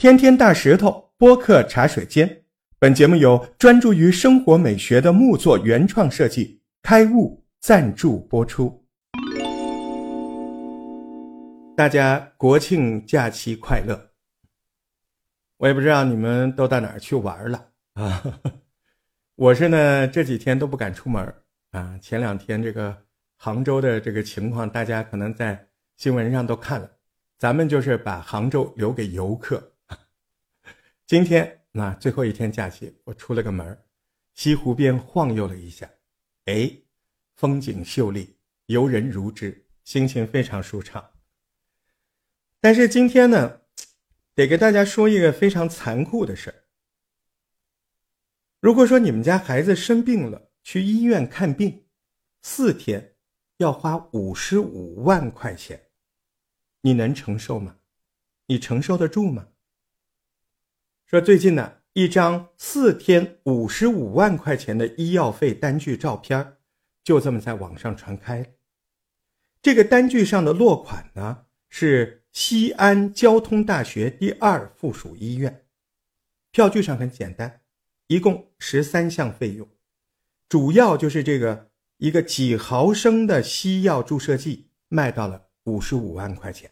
天天大石头播客茶水间，本节目由专注于生活美学的木作原创设计开悟赞助播出。大家国庆假期快乐！我也不知道你们都到哪儿去玩了啊？我是呢这几天都不敢出门啊。前两天这个杭州的这个情况，大家可能在新闻上都看了。咱们就是把杭州留给游客。今天那最后一天假期，我出了个门西湖边晃悠了一下，哎，风景秀丽，游人如织，心情非常舒畅。但是今天呢，得给大家说一个非常残酷的事儿。如果说你们家孩子生病了，去医院看病，四天要花五十五万块钱，你能承受吗？你承受得住吗？说最近呢，一张四天五十五万块钱的医药费单据照片，就这么在网上传开了。这个单据上的落款呢是西安交通大学第二附属医院，票据上很简单，一共十三项费用，主要就是这个一个几毫升的西药注射剂卖到了五十五万块钱，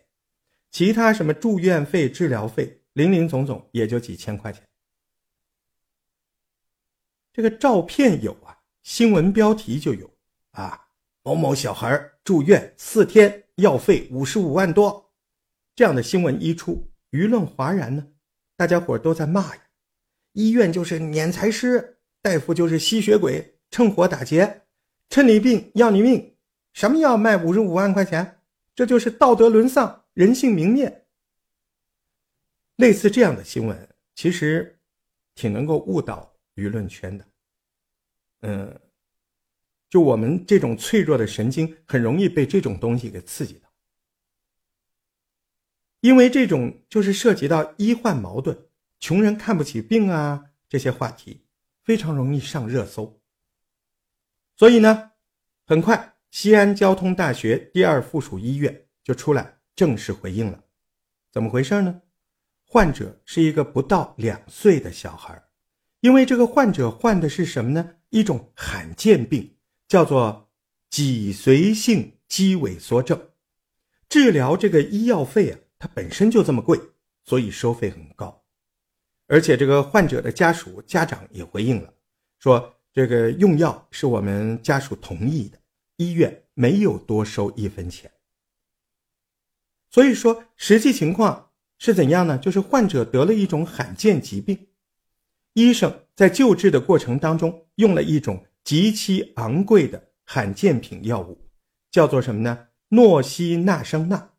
其他什么住院费、治疗费。零零总总也就几千块钱。这个照片有啊，新闻标题就有啊，某某小孩住院四天，药费五十五万多，这样的新闻一出，舆论哗然呢，大家伙都在骂呀，医院就是敛财师，大夫就是吸血鬼，趁火打劫，趁你病要你命，什么药卖五十五万块钱？这就是道德沦丧，人性泯灭。类似这样的新闻，其实挺能够误导舆论圈的。嗯，就我们这种脆弱的神经，很容易被这种东西给刺激到。因为这种就是涉及到医患矛盾、穷人看不起病啊这些话题，非常容易上热搜。所以呢，很快西安交通大学第二附属医院就出来正式回应了，怎么回事呢？患者是一个不到两岁的小孩，因为这个患者患的是什么呢？一种罕见病，叫做脊髓性肌萎缩症。治疗这个医药费啊，它本身就这么贵，所以收费很高。而且这个患者的家属家长也回应了，说这个用药是我们家属同意的，医院没有多收一分钱。所以说实际情况。是怎样呢？就是患者得了一种罕见疾病，医生在救治的过程当中用了一种极其昂贵的罕见品药物，叫做什么呢？诺西那生钠。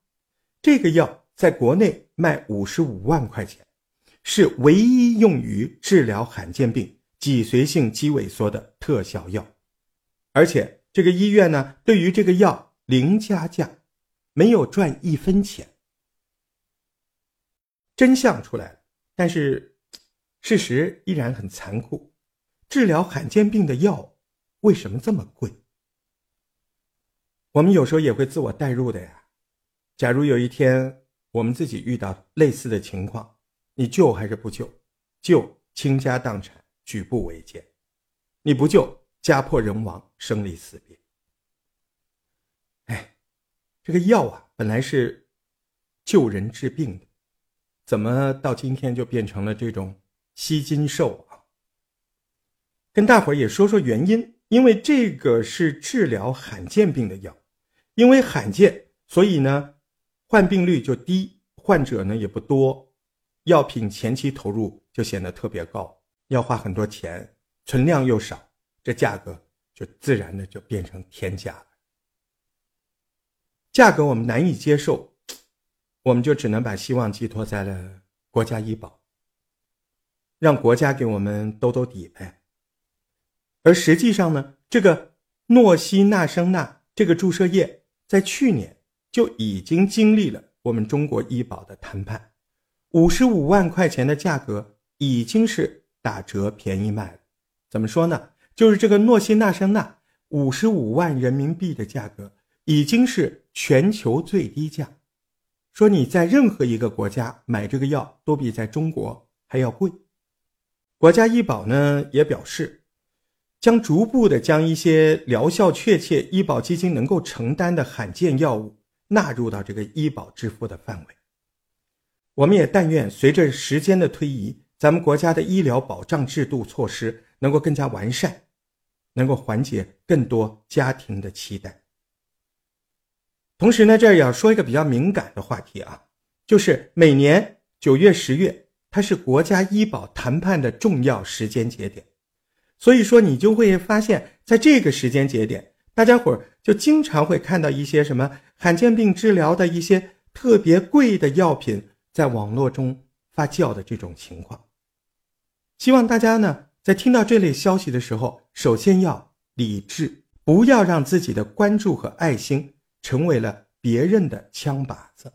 这个药在国内卖五十五万块钱，是唯一用于治疗罕见病脊髓性肌萎缩的特效药，而且这个医院呢，对于这个药零加价，没有赚一分钱。真相出来了，但是事实依然很残酷。治疗罕见病的药为什么这么贵？我们有时候也会自我代入的呀。假如有一天我们自己遇到类似的情况，你救还是不救？救，倾家荡产，举步维艰；你不救，家破人亡，生离死别。哎，这个药啊，本来是救人治病的。怎么到今天就变成了这种吸金兽啊？跟大伙儿也说说原因，因为这个是治疗罕见病的药，因为罕见，所以呢，患病率就低，患者呢也不多，药品前期投入就显得特别高，要花很多钱，存量又少，这价格就自然的就变成天价了。价格我们难以接受。我们就只能把希望寄托在了国家医保，让国家给我们兜兜底呗。而实际上呢，这个诺西那生钠这个注射液在去年就已经经历了我们中国医保的谈判，五十五万块钱的价格已经是打折便宜卖了。怎么说呢？就是这个诺西那生钠五十五万人民币的价格已经是全球最低价。说你在任何一个国家买这个药都比在中国还要贵。国家医保呢也表示，将逐步的将一些疗效确切、医保基金能够承担的罕见药物纳入到这个医保支付的范围。我们也但愿随着时间的推移，咱们国家的医疗保障制度措施能够更加完善，能够缓解更多家庭的期待。同时呢，这儿也要说一个比较敏感的话题啊，就是每年九月、十月，它是国家医保谈判的重要时间节点，所以说你就会发现，在这个时间节点，大家伙儿就经常会看到一些什么罕见病治疗的一些特别贵的药品在网络中发酵的这种情况。希望大家呢，在听到这类消息的时候，首先要理智，不要让自己的关注和爱心。成为了别人的枪靶子，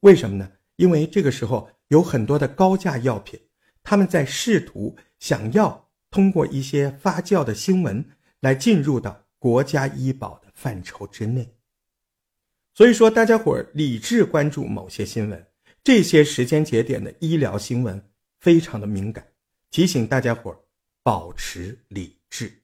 为什么呢？因为这个时候有很多的高价药品，他们在试图想要通过一些发酵的新闻来进入到国家医保的范畴之内。所以说，大家伙儿理智关注某些新闻，这些时间节点的医疗新闻非常的敏感，提醒大家伙儿保持理智。